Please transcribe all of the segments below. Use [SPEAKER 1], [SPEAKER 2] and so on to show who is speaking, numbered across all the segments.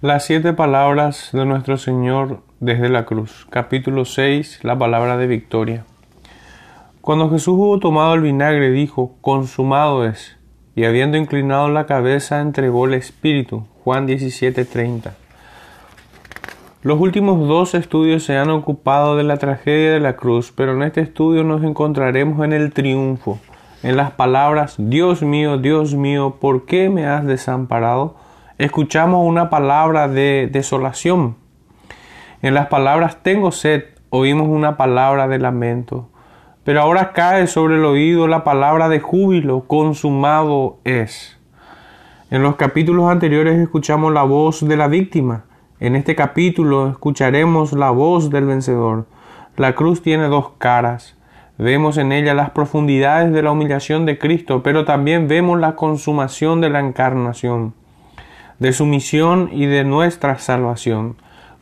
[SPEAKER 1] Las siete palabras de nuestro Señor desde la cruz. Capítulo 6. La palabra de victoria. Cuando Jesús hubo tomado el vinagre, dijo, consumado es, y habiendo inclinado la cabeza, entregó el Espíritu. Juan 17:30. Los últimos dos estudios se han ocupado de la tragedia de la cruz, pero en este estudio nos encontraremos en el triunfo, en las palabras, Dios mío, Dios mío, ¿por qué me has desamparado? Escuchamos una palabra de desolación. En las palabras tengo sed oímos una palabra de lamento. Pero ahora cae sobre el oído la palabra de júbilo, consumado es. En los capítulos anteriores escuchamos la voz de la víctima. En este capítulo escucharemos la voz del vencedor. La cruz tiene dos caras. Vemos en ella las profundidades de la humillación de Cristo, pero también vemos la consumación de la encarnación de su misión y de nuestra salvación.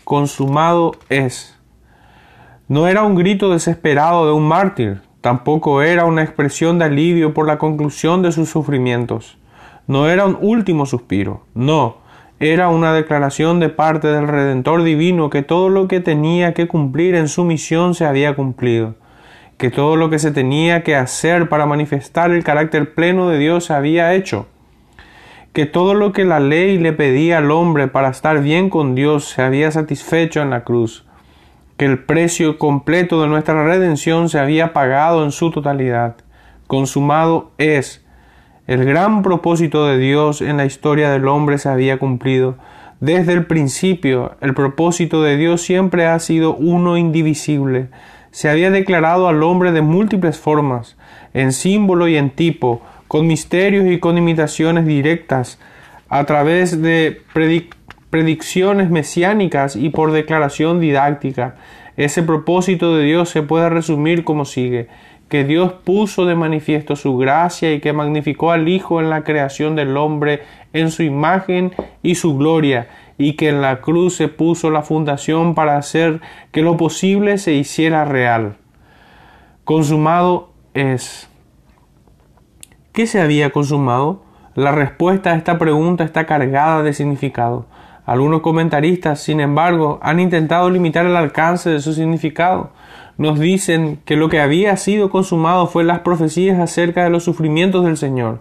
[SPEAKER 1] Consumado es. No era un grito desesperado de un mártir, tampoco era una expresión de alivio por la conclusión de sus sufrimientos. No era un último suspiro, no, era una declaración de parte del Redentor Divino que todo lo que tenía que cumplir en su misión se había cumplido, que todo lo que se tenía que hacer para manifestar el carácter pleno de Dios se había hecho, que todo lo que la ley le pedía al hombre para estar bien con Dios se había satisfecho en la cruz, que el precio completo de nuestra redención se había pagado en su totalidad. Consumado es. El gran propósito de Dios en la historia del hombre se había cumplido. Desde el principio, el propósito de Dios siempre ha sido uno indivisible. Se había declarado al hombre de múltiples formas, en símbolo y en tipo, con misterios y con imitaciones directas, a través de predicciones mesiánicas y por declaración didáctica. Ese propósito de Dios se puede resumir como sigue que Dios puso de manifiesto su gracia y que magnificó al Hijo en la creación del hombre en su imagen y su gloria, y que en la cruz se puso la fundación para hacer que lo posible se hiciera real. Consumado es. ¿Qué se había consumado? La respuesta a esta pregunta está cargada de significado. Algunos comentaristas, sin embargo, han intentado limitar el alcance de su significado. Nos dicen que lo que había sido consumado fue las profecías acerca de los sufrimientos del Señor.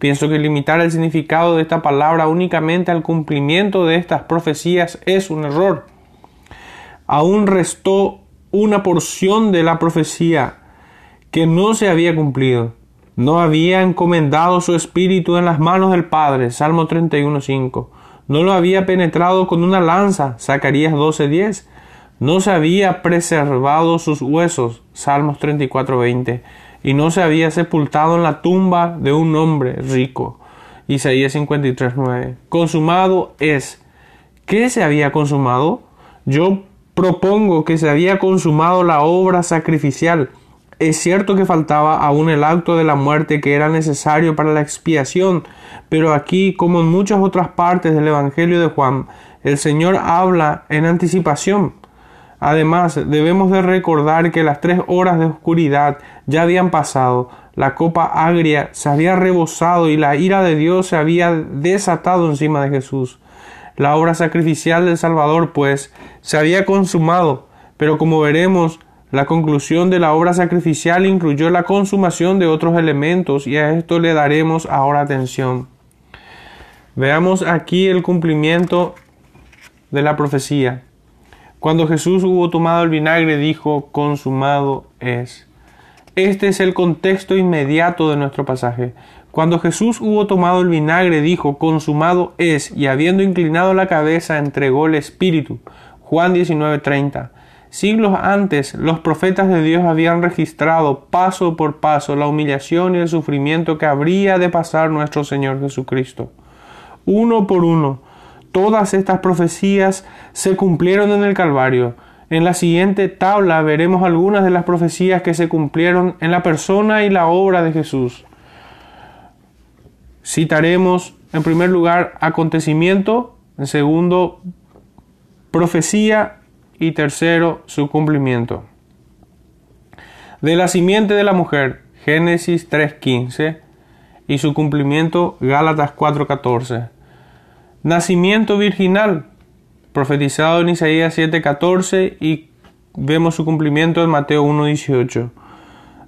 [SPEAKER 1] Pienso que limitar el significado de esta palabra únicamente al cumplimiento de estas profecías es un error. Aún restó una porción de la profecía que no se había cumplido no había encomendado su espíritu en las manos del Padre, Salmo 31.5. No lo había penetrado con una lanza, Zacarías 12.10. No se había preservado sus huesos, Salmos 34.20. Y no se había sepultado en la tumba de un hombre rico, Isaías 53.9. Consumado es. ¿Qué se había consumado? Yo propongo que se había consumado la obra sacrificial, es cierto que faltaba aún el acto de la muerte que era necesario para la expiación, pero aquí, como en muchas otras partes del Evangelio de Juan, el Señor habla en anticipación. Además, debemos de recordar que las tres horas de oscuridad ya habían pasado, la copa agria se había rebosado y la ira de Dios se había desatado encima de Jesús. La obra sacrificial del Salvador, pues, se había consumado, pero como veremos, la conclusión de la obra sacrificial incluyó la consumación de otros elementos y a esto le daremos ahora atención. Veamos aquí el cumplimiento de la profecía. Cuando Jesús hubo tomado el vinagre dijo, consumado es. Este es el contexto inmediato de nuestro pasaje. Cuando Jesús hubo tomado el vinagre dijo, consumado es, y habiendo inclinado la cabeza entregó el Espíritu. Juan 19:30. Siglos antes, los profetas de Dios habían registrado paso por paso la humillación y el sufrimiento que habría de pasar nuestro Señor Jesucristo. Uno por uno, todas estas profecías se cumplieron en el Calvario. En la siguiente tabla veremos algunas de las profecías que se cumplieron en la persona y la obra de Jesús. Citaremos en primer lugar acontecimiento, en segundo profecía y tercero, su cumplimiento. De la simiente de la mujer, Génesis 3.15, y su cumplimiento, Gálatas 4.14. Nacimiento virginal, profetizado en Isaías 7:14 y vemos su cumplimiento en Mateo 1:18.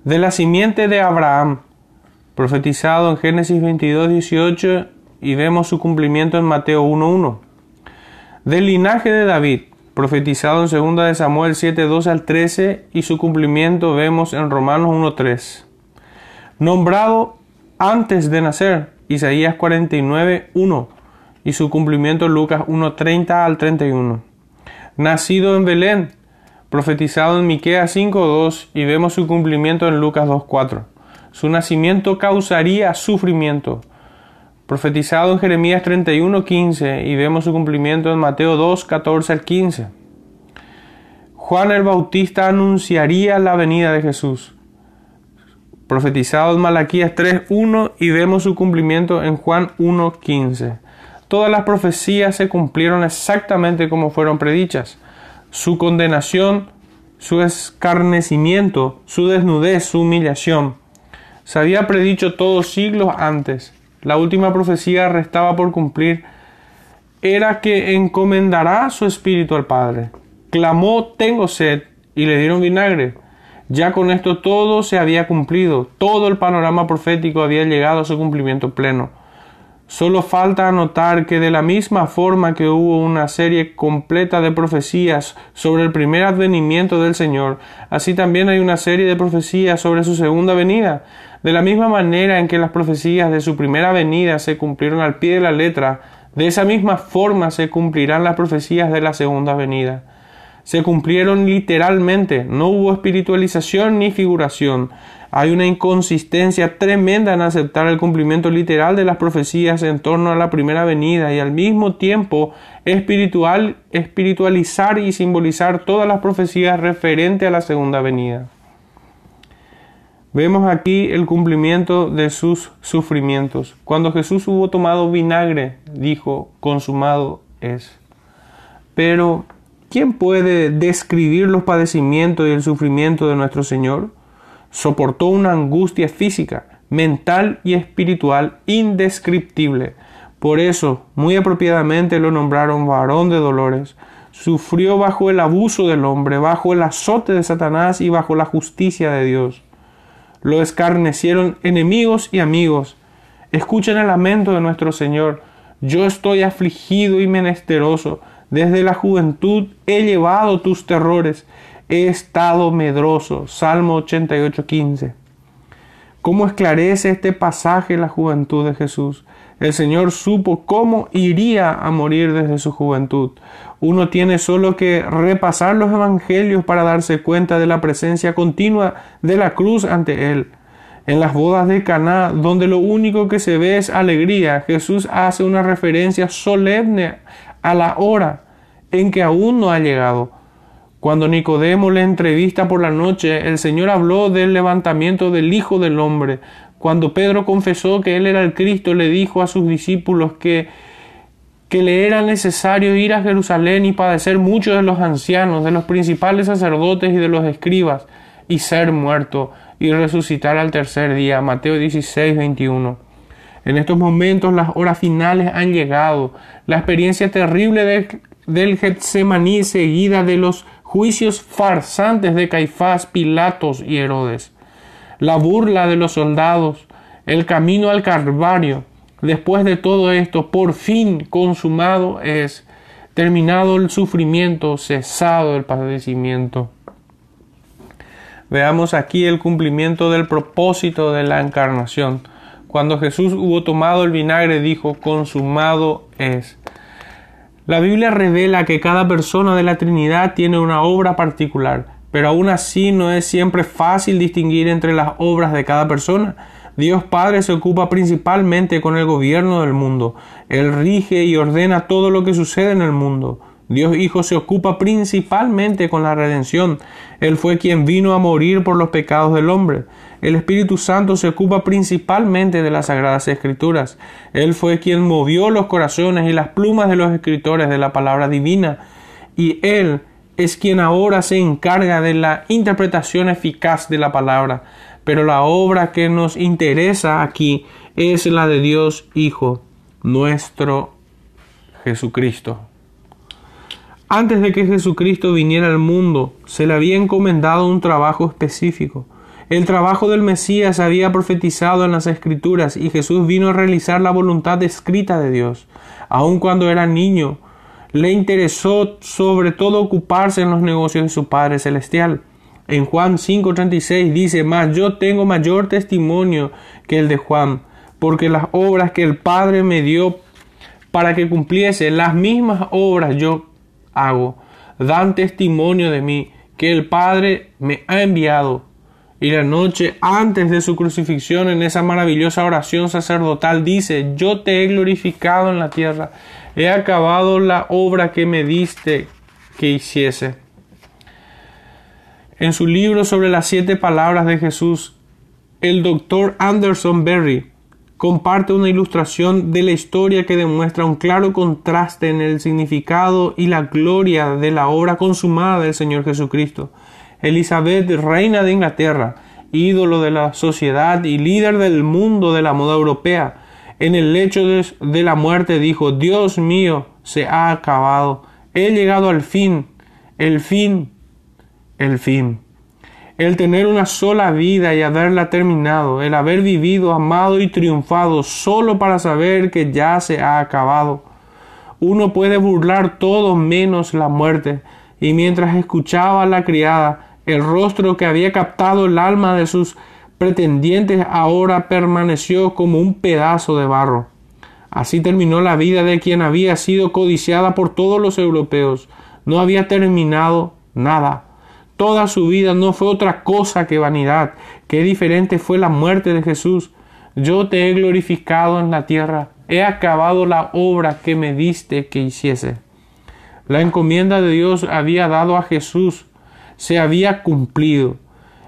[SPEAKER 1] De la simiente de Abraham, profetizado en Génesis 22:18 y vemos su cumplimiento en Mateo 1:1. Del linaje de David, profetizado en 2 de Samuel 7:12 al 13 y su cumplimiento vemos en Romanos 1:3. Nombrado antes de nacer, Isaías 49:1 y su cumplimiento Lucas 1:30 al 31. Nacido en Belén, profetizado en Miqueas 5:2 y vemos su cumplimiento en Lucas 2:4. Su nacimiento causaría sufrimiento. Profetizado en Jeremías 31:15 y vemos su cumplimiento en Mateo 2:14 al 15. Juan el Bautista anunciaría la venida de Jesús. Profetizado en Malaquías 3:1 y vemos su cumplimiento en Juan 1:15. Todas las profecías se cumplieron exactamente como fueron predichas su condenación, su escarnecimiento, su desnudez, su humillación. Se había predicho todos siglos antes. La última profecía restaba por cumplir era que encomendará su espíritu al Padre. Clamó, tengo sed, y le dieron vinagre. Ya con esto todo se había cumplido, todo el panorama profético había llegado a su cumplimiento pleno. Solo falta anotar que de la misma forma que hubo una serie completa de profecías sobre el primer advenimiento del Señor, así también hay una serie de profecías sobre su segunda venida. De la misma manera en que las profecías de su primera venida se cumplieron al pie de la letra, de esa misma forma se cumplirán las profecías de la segunda venida. Se cumplieron literalmente, no hubo espiritualización ni figuración. Hay una inconsistencia tremenda en aceptar el cumplimiento literal de las profecías en torno a la primera venida y al mismo tiempo espiritual, espiritualizar y simbolizar todas las profecías referentes a la segunda venida. Vemos aquí el cumplimiento de sus sufrimientos. Cuando Jesús hubo tomado vinagre, dijo, consumado es. Pero, ¿quién puede describir los padecimientos y el sufrimiento de nuestro Señor? soportó una angustia física, mental y espiritual indescriptible. Por eso, muy apropiadamente lo nombraron varón de dolores. Sufrió bajo el abuso del hombre, bajo el azote de Satanás y bajo la justicia de Dios. Lo escarnecieron enemigos y amigos. Escuchen el lamento de nuestro Señor. Yo estoy afligido y menesteroso. Desde la juventud he llevado tus terrores he estado medroso. Salmo 88.15. ¿Cómo esclarece este pasaje la juventud de Jesús? El Señor supo cómo iría a morir desde su juventud. Uno tiene solo que repasar los evangelios para darse cuenta de la presencia continua de la cruz ante él. En las bodas de Caná, donde lo único que se ve es alegría, Jesús hace una referencia solemne a la hora en que aún no ha llegado. Cuando Nicodemo le entrevista por la noche, el Señor habló del levantamiento del Hijo del Hombre. Cuando Pedro confesó que él era el Cristo, le dijo a sus discípulos que, que le era necesario ir a Jerusalén y padecer muchos de los ancianos, de los principales sacerdotes y de los escribas, y ser muerto y resucitar al tercer día. Mateo 16, 21. En estos momentos las horas finales han llegado. La experiencia terrible del Getsemaní seguida de los juicios farsantes de Caifás, Pilatos y Herodes, la burla de los soldados, el camino al Calvario. Después de todo esto, por fin consumado es, terminado el sufrimiento, cesado el padecimiento. Veamos aquí el cumplimiento del propósito de la encarnación. Cuando Jesús hubo tomado el vinagre, dijo, consumado es. La Biblia revela que cada persona de la Trinidad tiene una obra particular, pero aún así no es siempre fácil distinguir entre las obras de cada persona. Dios Padre se ocupa principalmente con el gobierno del mundo. Él rige y ordena todo lo que sucede en el mundo. Dios Hijo se ocupa principalmente con la redención. Él fue quien vino a morir por los pecados del hombre. El Espíritu Santo se ocupa principalmente de las Sagradas Escrituras. Él fue quien movió los corazones y las plumas de los escritores de la palabra divina. Y Él es quien ahora se encarga de la interpretación eficaz de la palabra. Pero la obra que nos interesa aquí es la de Dios Hijo, nuestro Jesucristo. Antes de que Jesucristo viniera al mundo, se le había encomendado un trabajo específico. El trabajo del Mesías había profetizado en las Escrituras y Jesús vino a realizar la voluntad escrita de Dios. Aun cuando era niño, le interesó sobre todo ocuparse en los negocios de su Padre Celestial. En Juan 5:36 dice, mas yo tengo mayor testimonio que el de Juan, porque las obras que el Padre me dio para que cumpliese, las mismas obras yo hago, dan testimonio de mí, que el Padre me ha enviado. Y la noche antes de su crucifixión, en esa maravillosa oración sacerdotal, dice, yo te he glorificado en la tierra, he acabado la obra que me diste que hiciese. En su libro sobre las siete palabras de Jesús, el doctor Anderson Berry comparte una ilustración de la historia que demuestra un claro contraste en el significado y la gloria de la obra consumada del Señor Jesucristo. Elizabeth, reina de Inglaterra, ídolo de la sociedad y líder del mundo de la moda europea, en el lecho de, la muerte dijo, Dios mío, se ha acabado, he llegado al fin, el fin, el fin. El tener una sola vida y haberla terminado, el haber vivido, amado y triunfado solo para saber que ya se ha acabado. Uno puede burlar todo menos la muerte, y mientras escuchaba a la criada, el rostro que había captado el alma de sus pretendientes ahora permaneció como un pedazo de barro. Así terminó la vida de quien había sido codiciada por todos los europeos. No había terminado nada. Toda su vida no fue otra cosa que vanidad. Qué diferente fue la muerte de Jesús. Yo te he glorificado en la tierra. He acabado la obra que me diste que hiciese. La encomienda de Dios había dado a Jesús. Se había cumplido.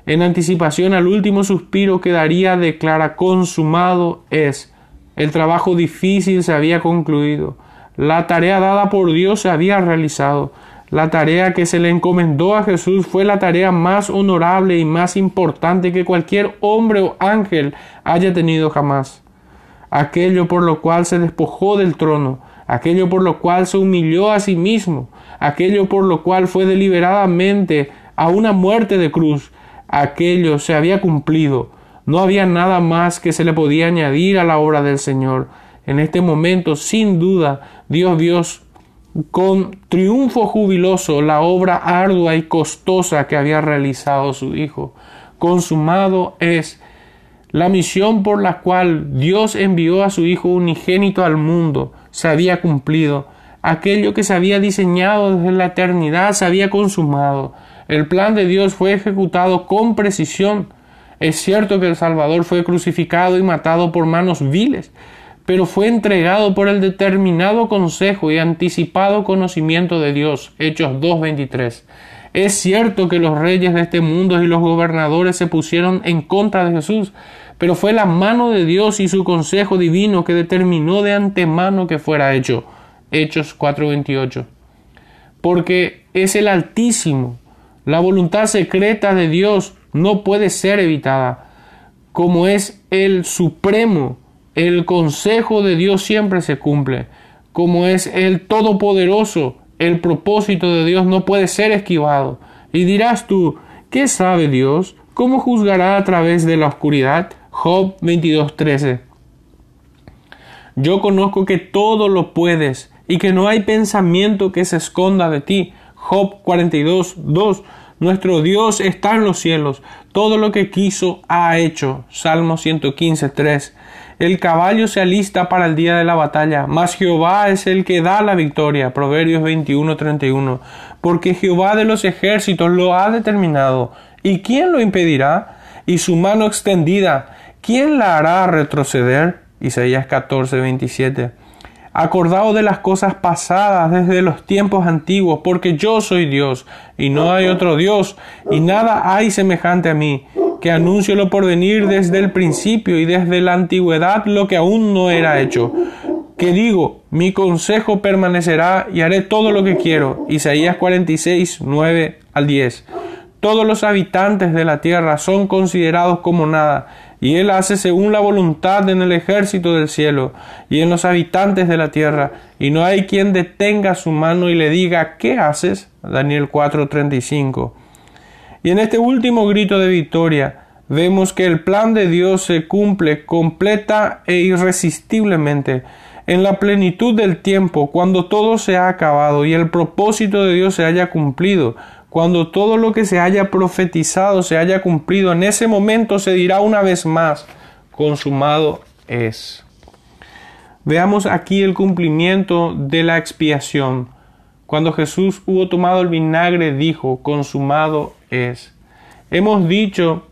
[SPEAKER 1] En anticipación al último suspiro que daría declara consumado es. El trabajo difícil se había concluido. La tarea dada por Dios se había realizado. La tarea que se le encomendó a Jesús fue la tarea más honorable y más importante que cualquier hombre o ángel haya tenido jamás. Aquello por lo cual se despojó del trono, aquello por lo cual se humilló a sí mismo, aquello por lo cual fue deliberadamente a una muerte de cruz, aquello se había cumplido. No había nada más que se le podía añadir a la obra del Señor. En este momento, sin duda, Dios Dios con triunfo jubiloso la obra ardua y costosa que había realizado su Hijo. Consumado es la misión por la cual Dios envió a su Hijo unigénito al mundo. Se había cumplido. Aquello que se había diseñado desde la eternidad se había consumado. El plan de Dios fue ejecutado con precisión. Es cierto que el Salvador fue crucificado y matado por manos viles, pero fue entregado por el determinado consejo y anticipado conocimiento de Dios. Hechos 2.23. Es cierto que los reyes de este mundo y los gobernadores se pusieron en contra de Jesús, pero fue la mano de Dios y su consejo divino que determinó de antemano que fuera hecho. Hechos 4.28. Porque es el Altísimo. La voluntad secreta de Dios no puede ser evitada. Como es el Supremo, el consejo de Dios siempre se cumple. Como es el Todopoderoso, el propósito de Dios no puede ser esquivado. Y dirás tú, ¿qué sabe Dios? ¿Cómo juzgará a través de la oscuridad? Job 22:13. Yo conozco que todo lo puedes y que no hay pensamiento que se esconda de ti. Job 42:2. Nuestro Dios está en los cielos. Todo lo que quiso ha hecho. Salmo 115:3. El caballo se alista para el día de la batalla, mas Jehová es el que da la victoria. Proverbios 21:31. Porque Jehová de los ejércitos lo ha determinado. ¿Y quién lo impedirá? Y su mano extendida, ¿quién la hará retroceder? Isaías 14:27. Acordado de las cosas pasadas desde los tiempos antiguos, porque yo soy Dios, y no hay otro Dios, y nada hay semejante a mí que anuncio lo por venir desde el principio y desde la antigüedad lo que aún no era hecho. Que digo, mi consejo permanecerá y haré todo lo que quiero. Isaías 46, 9 al 10. Todos los habitantes de la tierra son considerados como nada. Y Él hace según la voluntad en el ejército del cielo y en los habitantes de la tierra, y no hay quien detenga su mano y le diga, ¿qué haces? Daniel 4:35. Y en este último grito de victoria, vemos que el plan de Dios se cumple completa e irresistiblemente en la plenitud del tiempo, cuando todo se ha acabado y el propósito de Dios se haya cumplido, cuando todo lo que se haya profetizado se haya cumplido, en ese momento se dirá una vez más, consumado es. Veamos aquí el cumplimiento de la expiación. Cuando Jesús hubo tomado el vinagre, dijo, consumado es. Hemos dicho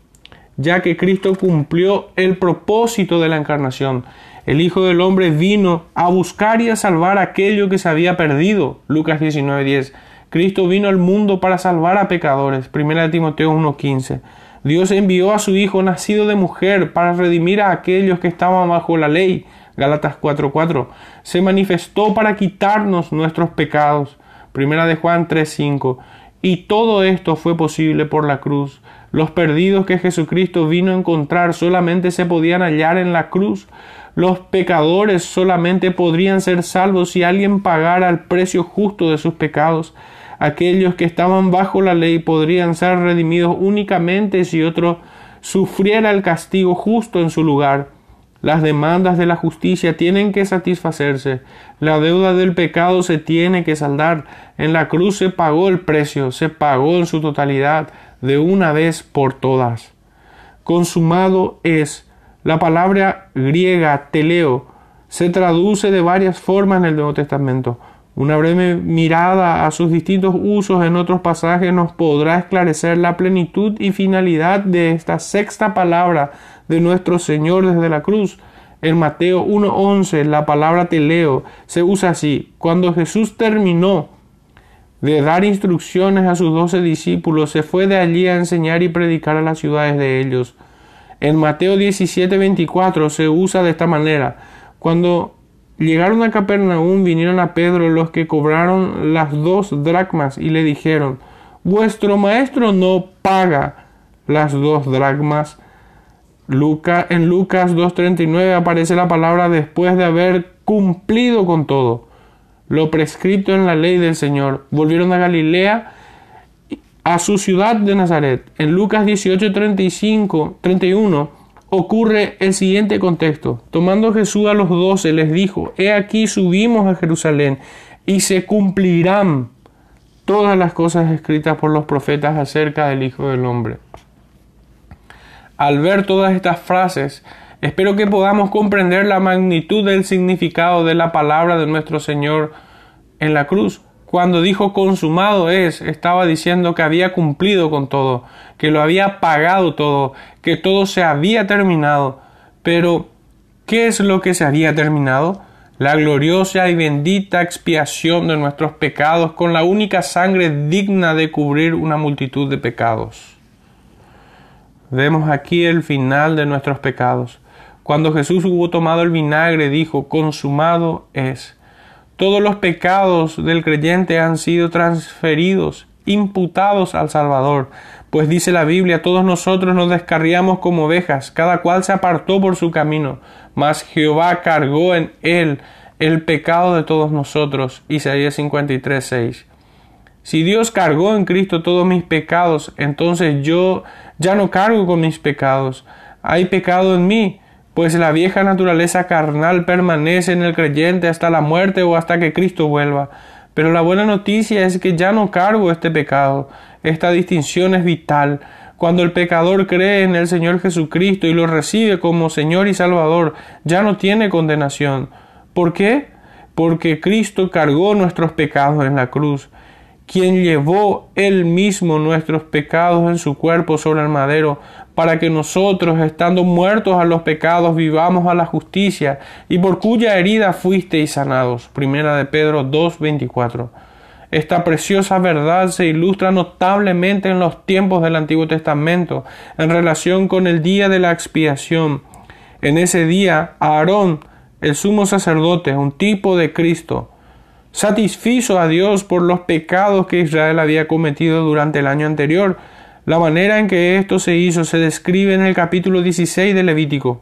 [SPEAKER 1] ya que Cristo cumplió el propósito de la encarnación. El Hijo del Hombre vino a buscar y a salvar aquello que se había perdido. Lucas 19:10. Cristo vino al mundo para salvar a pecadores. 1 Timoteo 1:15. Dios envió a su Hijo nacido de mujer para redimir a aquellos que estaban bajo la ley. Gálatas 4:4. Se manifestó para quitarnos nuestros pecados. Primera de Juan 3:5. Y todo esto fue posible por la cruz. Los perdidos que Jesucristo vino a encontrar solamente se podían hallar en la cruz. Los pecadores solamente podrían ser salvos si alguien pagara el precio justo de sus pecados. Aquellos que estaban bajo la ley podrían ser redimidos únicamente si otro sufriera el castigo justo en su lugar. Las demandas de la justicia tienen que satisfacerse. La deuda del pecado se tiene que saldar. En la cruz se pagó el precio, se pagó en su totalidad, de una vez por todas. Consumado es. La palabra griega teleo se traduce de varias formas en el Nuevo Testamento. Una breve mirada a sus distintos usos en otros pasajes nos podrá esclarecer la plenitud y finalidad de esta sexta palabra de nuestro Señor desde la cruz. En Mateo 1.11 la palabra teleo se usa así. Cuando Jesús terminó de dar instrucciones a sus doce discípulos, se fue de allí a enseñar y predicar a las ciudades de ellos. En Mateo 17.24 se usa de esta manera. Cuando Llegaron a Capernaum, vinieron a Pedro los que cobraron las dos dracmas y le dijeron, vuestro maestro no paga las dos dracmas. Luca, en Lucas 2.39 aparece la palabra después de haber cumplido con todo lo prescrito en la ley del Señor. Volvieron a Galilea, a su ciudad de Nazaret. En Lucas 18.35, 31 ocurre el siguiente contexto. Tomando Jesús a los doce, les dijo, He aquí subimos a Jerusalén y se cumplirán todas las cosas escritas por los profetas acerca del Hijo del Hombre. Al ver todas estas frases, espero que podamos comprender la magnitud del significado de la palabra de nuestro Señor en la cruz. Cuando dijo consumado es, estaba diciendo que había cumplido con todo, que lo había pagado todo, que todo se había terminado. Pero, ¿qué es lo que se había terminado? La gloriosa y bendita expiación de nuestros pecados con la única sangre digna de cubrir una multitud de pecados. Vemos aquí el final de nuestros pecados. Cuando Jesús hubo tomado el vinagre, dijo, consumado es. Todos los pecados del creyente han sido transferidos, imputados al Salvador, pues dice la Biblia, todos nosotros nos descarriamos como ovejas, cada cual se apartó por su camino, mas Jehová cargó en él el pecado de todos nosotros. Isaías 53, 6. Si Dios cargó en Cristo todos mis pecados, entonces yo ya no cargo con mis pecados. Hay pecado en mí, pues la vieja naturaleza carnal permanece en el creyente hasta la muerte o hasta que Cristo vuelva. Pero la buena noticia es que ya no cargo este pecado. Esta distinción es vital. Cuando el pecador cree en el Señor Jesucristo y lo recibe como Señor y Salvador, ya no tiene condenación. ¿Por qué? Porque Cristo cargó nuestros pecados en la cruz quien llevó él mismo nuestros pecados en su cuerpo sobre el madero, para que nosotros, estando muertos a los pecados, vivamos a la justicia, y por cuya herida fuisteis sanados. Primera de Pedro 2.24. Esta preciosa verdad se ilustra notablemente en los tiempos del Antiguo Testamento, en relación con el día de la expiación. En ese día, Aarón, el sumo sacerdote, un tipo de Cristo, satisfizo a Dios por los pecados que Israel había cometido durante el año anterior. La manera en que esto se hizo se describe en el capítulo 16 de Levítico.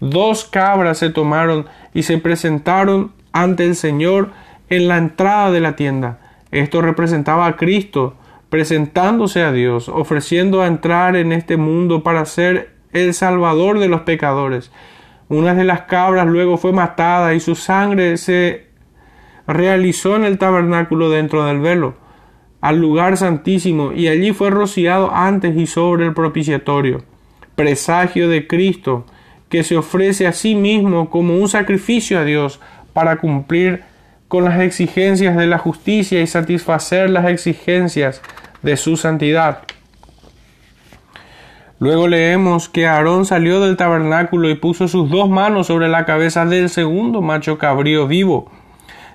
[SPEAKER 1] Dos cabras se tomaron y se presentaron ante el Señor en la entrada de la tienda. Esto representaba a Cristo presentándose a Dios, ofreciendo a entrar en este mundo para ser el Salvador de los pecadores. Una de las cabras luego fue matada y su sangre se realizó en el tabernáculo dentro del velo al lugar santísimo y allí fue rociado antes y sobre el propiciatorio, presagio de Cristo, que se ofrece a sí mismo como un sacrificio a Dios para cumplir con las exigencias de la justicia y satisfacer las exigencias de su santidad. Luego leemos que Aarón salió del tabernáculo y puso sus dos manos sobre la cabeza del segundo macho cabrío vivo.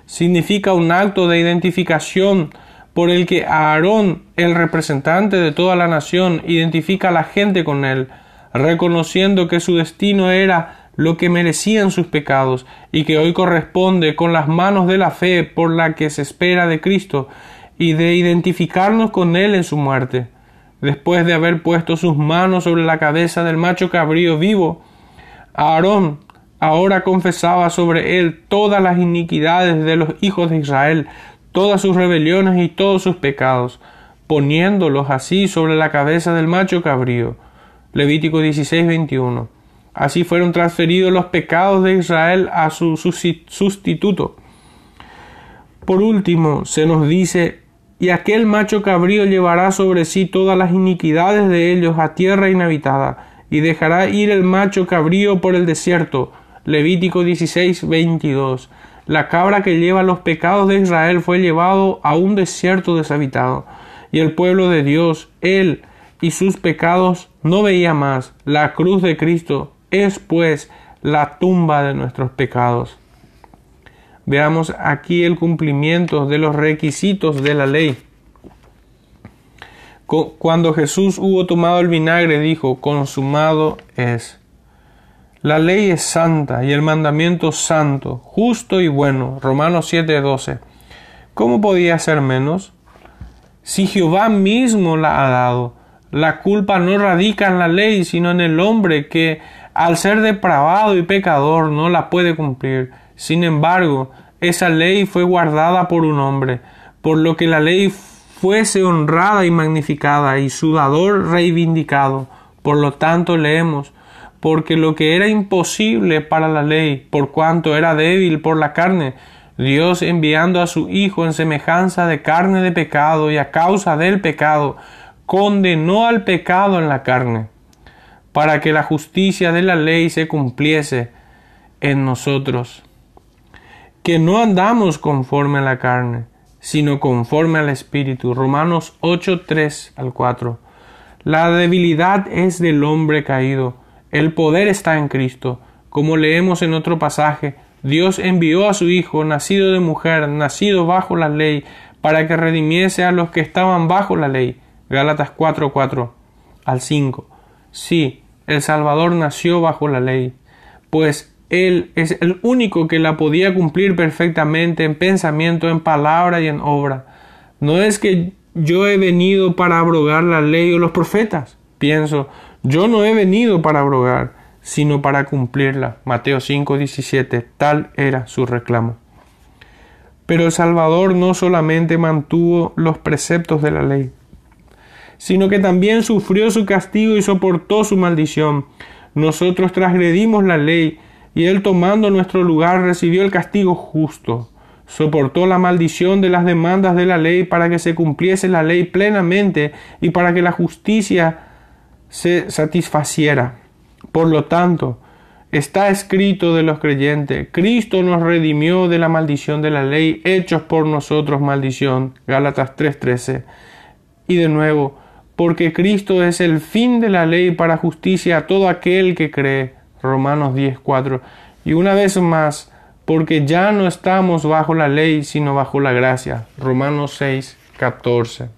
[SPEAKER 1] Significa un acto de identificación por el que Aarón, el representante de toda la nación, identifica a la gente con él, reconociendo que su destino era lo que merecían sus pecados y que hoy corresponde con las manos de la fe por la que se espera de Cristo y de identificarnos con él en su muerte. Después de haber puesto sus manos sobre la cabeza del macho cabrío vivo, Aarón ahora confesaba sobre él todas las iniquidades de los hijos de Israel, todas sus rebeliones y todos sus pecados, poniéndolos así sobre la cabeza del macho cabrío. Levítico 16, 21. Así fueron transferidos los pecados de Israel a su sustituto. Por último, se nos dice, y aquel macho cabrío llevará sobre sí todas las iniquidades de ellos a tierra inhabitada, y dejará ir el macho cabrío por el desierto. Levítico 16, 22. La cabra que lleva los pecados de Israel fue llevado a un desierto deshabitado, y el pueblo de Dios, él y sus pecados no veía más. La cruz de Cristo es pues la tumba de nuestros pecados. Veamos aquí el cumplimiento de los requisitos de la ley. Cuando Jesús hubo tomado el vinagre, dijo, consumado es. La ley es santa y el mandamiento santo, justo y bueno. Romanos 7:12. ¿Cómo podía ser menos? Si Jehová mismo la ha dado, la culpa no radica en la ley, sino en el hombre que, al ser depravado y pecador, no la puede cumplir. Sin embargo, esa ley fue guardada por un hombre, por lo que la ley fuese honrada y magnificada y su dador reivindicado. Por lo tanto, leemos, porque lo que era imposible para la ley, por cuanto era débil por la carne, Dios enviando a su Hijo en semejanza de carne de pecado y a causa del pecado, condenó al pecado en la carne, para que la justicia de la ley se cumpliese en nosotros, que no andamos conforme a la carne, sino conforme al Espíritu. Romanos 8, 3 al 4. La debilidad es del hombre caído, el poder está en Cristo. Como leemos en otro pasaje, Dios envió a su Hijo, nacido de mujer, nacido bajo la ley, para que redimiese a los que estaban bajo la ley. Gálatas 4, 4 al 5. Sí, el Salvador nació bajo la ley, pues Él es el único que la podía cumplir perfectamente en pensamiento, en palabra y en obra. No es que yo he venido para abrogar la ley o los profetas, pienso, yo no he venido para abrogar, sino para cumplirla. Mateo 5:17, tal era su reclamo. Pero el Salvador no solamente mantuvo los preceptos de la ley, sino que también sufrió su castigo y soportó su maldición. Nosotros transgredimos la ley, y Él tomando nuestro lugar recibió el castigo justo. Soportó la maldición de las demandas de la ley para que se cumpliese la ley plenamente y para que la justicia se satisfaciera. Por lo tanto, está escrito de los creyentes, Cristo nos redimió de la maldición de la ley, hechos por nosotros maldición. Gálatas 3:13. Y de nuevo, porque Cristo es el fin de la ley para justicia a todo aquel que cree. Romanos 10:4. Y una vez más, porque ya no estamos bajo la ley, sino bajo la gracia. Romanos 6:14.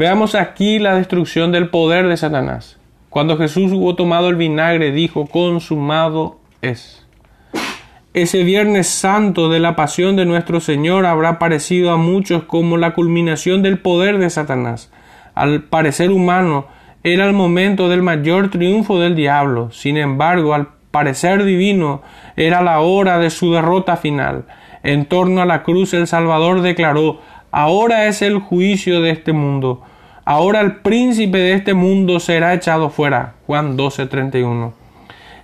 [SPEAKER 1] Veamos aquí la destrucción del poder de Satanás. Cuando Jesús hubo tomado el vinagre, dijo, consumado es. Ese Viernes Santo de la pasión de nuestro Señor habrá parecido a muchos como la culminación del poder de Satanás. Al parecer humano, era el momento del mayor triunfo del diablo. Sin embargo, al parecer divino, era la hora de su derrota final. En torno a la cruz el Salvador declaró, ahora es el juicio de este mundo. Ahora el príncipe de este mundo será echado fuera. Juan 12:31.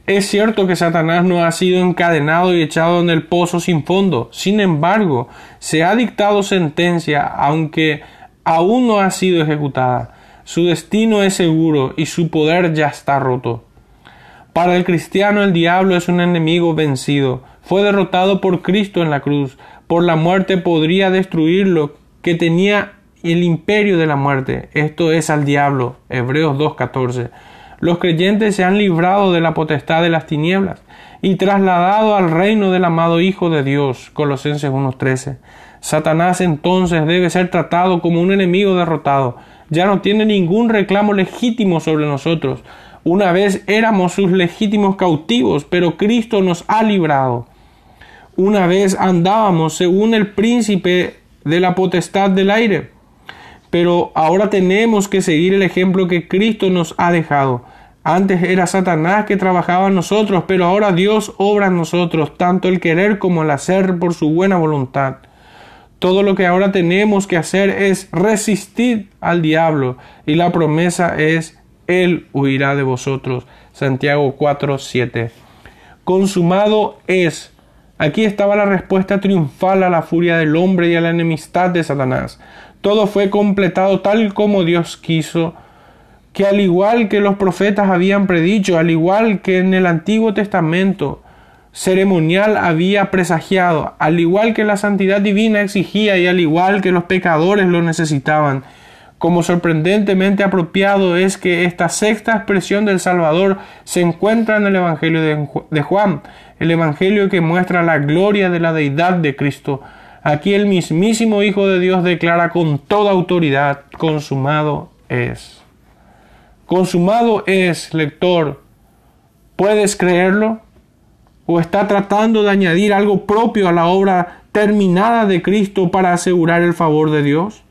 [SPEAKER 1] Es cierto que Satanás no ha sido encadenado y echado en el pozo sin fondo. Sin embargo, se ha dictado sentencia, aunque aún no ha sido ejecutada. Su destino es seguro y su poder ya está roto. Para el cristiano el diablo es un enemigo vencido. Fue derrotado por Cristo en la cruz. Por la muerte podría destruir lo que tenía el imperio de la muerte. Esto es al diablo. Hebreos 2.14. Los creyentes se han librado de la potestad de las tinieblas y trasladado al reino del amado Hijo de Dios. Colosenses 1.13. Satanás entonces debe ser tratado como un enemigo derrotado ya no tiene ningún reclamo legítimo sobre nosotros. Una vez éramos sus legítimos cautivos, pero Cristo nos ha librado. Una vez andábamos según el príncipe de la potestad del aire, pero ahora tenemos que seguir el ejemplo que Cristo nos ha dejado. Antes era Satanás que trabajaba en nosotros, pero ahora Dios obra en nosotros, tanto el querer como el hacer por su buena voluntad. Todo lo que ahora tenemos que hacer es resistir al diablo y la promesa es Él huirá de vosotros. Santiago 4, 7. Consumado es. Aquí estaba la respuesta triunfal a la furia del hombre y a la enemistad de Satanás. Todo fue completado tal como Dios quiso, que al igual que los profetas habían predicho, al igual que en el Antiguo Testamento, ceremonial había presagiado, al igual que la santidad divina exigía y al igual que los pecadores lo necesitaban. Como sorprendentemente apropiado es que esta sexta expresión del Salvador se encuentra en el Evangelio de Juan, el Evangelio que muestra la gloria de la deidad de Cristo. Aquí el mismísimo Hijo de Dios declara con toda autoridad, consumado es. Consumado es, lector. ¿Puedes creerlo? o está tratando de añadir algo propio a la obra terminada de Cristo para asegurar el favor de Dios?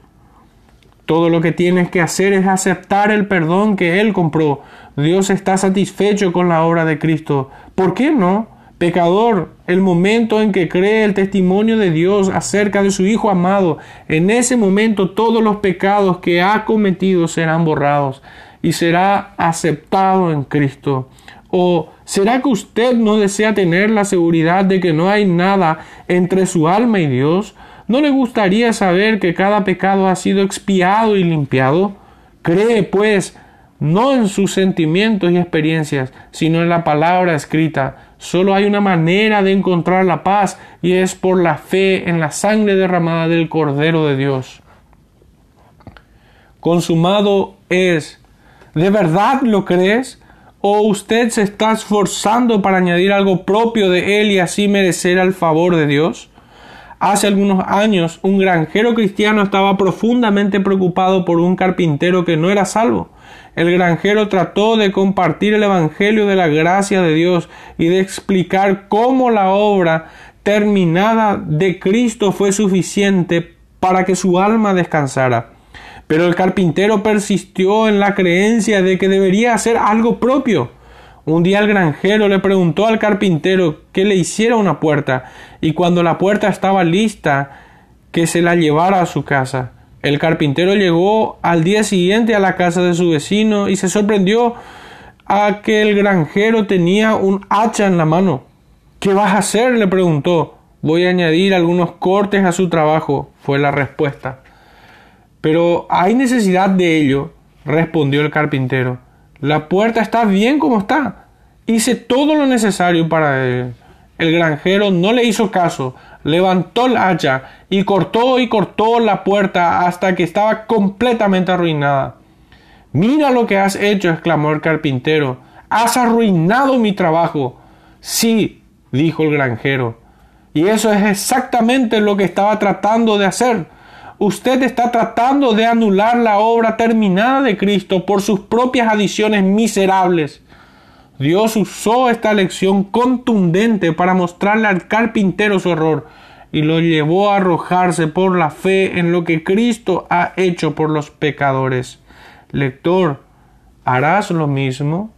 [SPEAKER 1] Todo lo que tienes que hacer es aceptar el perdón que Él compró. Dios está satisfecho con la obra de Cristo. ¿Por qué no? Pecador, el momento en que cree el testimonio de Dios acerca de su Hijo amado, en ese momento todos los pecados que ha cometido serán borrados y será aceptado en Cristo. ¿O será que usted no desea tener la seguridad de que no hay nada entre su alma y Dios? ¿No le gustaría saber que cada pecado ha sido expiado y limpiado? Cree, pues, no en sus sentimientos y experiencias, sino en la palabra escrita. Solo hay una manera de encontrar la paz y es por la fe en la sangre derramada del Cordero de Dios. Consumado es. ¿De verdad lo crees? ¿O usted se está esforzando para añadir algo propio de él y así merecer el favor de Dios? Hace algunos años un granjero cristiano estaba profundamente preocupado por un carpintero que no era salvo. El granjero trató de compartir el Evangelio de la gracia de Dios y de explicar cómo la obra terminada de Cristo fue suficiente para que su alma descansara. Pero el carpintero persistió en la creencia de que debería hacer algo propio. Un día el granjero le preguntó al carpintero que le hiciera una puerta, y cuando la puerta estaba lista, que se la llevara a su casa. El carpintero llegó al día siguiente a la casa de su vecino y se sorprendió a que el granjero tenía un hacha en la mano. ¿Qué vas a hacer? le preguntó. Voy a añadir algunos cortes a su trabajo, fue la respuesta. Pero hay necesidad de ello, respondió el carpintero. La puerta está bien como está. Hice todo lo necesario para él. El granjero no le hizo caso, levantó el hacha y cortó y cortó la puerta hasta que estaba completamente arruinada. Mira lo que has hecho, exclamó el carpintero. Has arruinado mi trabajo. Sí, dijo el granjero. Y eso es exactamente lo que estaba tratando de hacer usted está tratando de anular la obra terminada de Cristo por sus propias adiciones miserables. Dios usó esta lección contundente para mostrarle al carpintero su error y lo llevó a arrojarse por la fe en lo que Cristo ha hecho por los pecadores. lector, ¿harás lo mismo?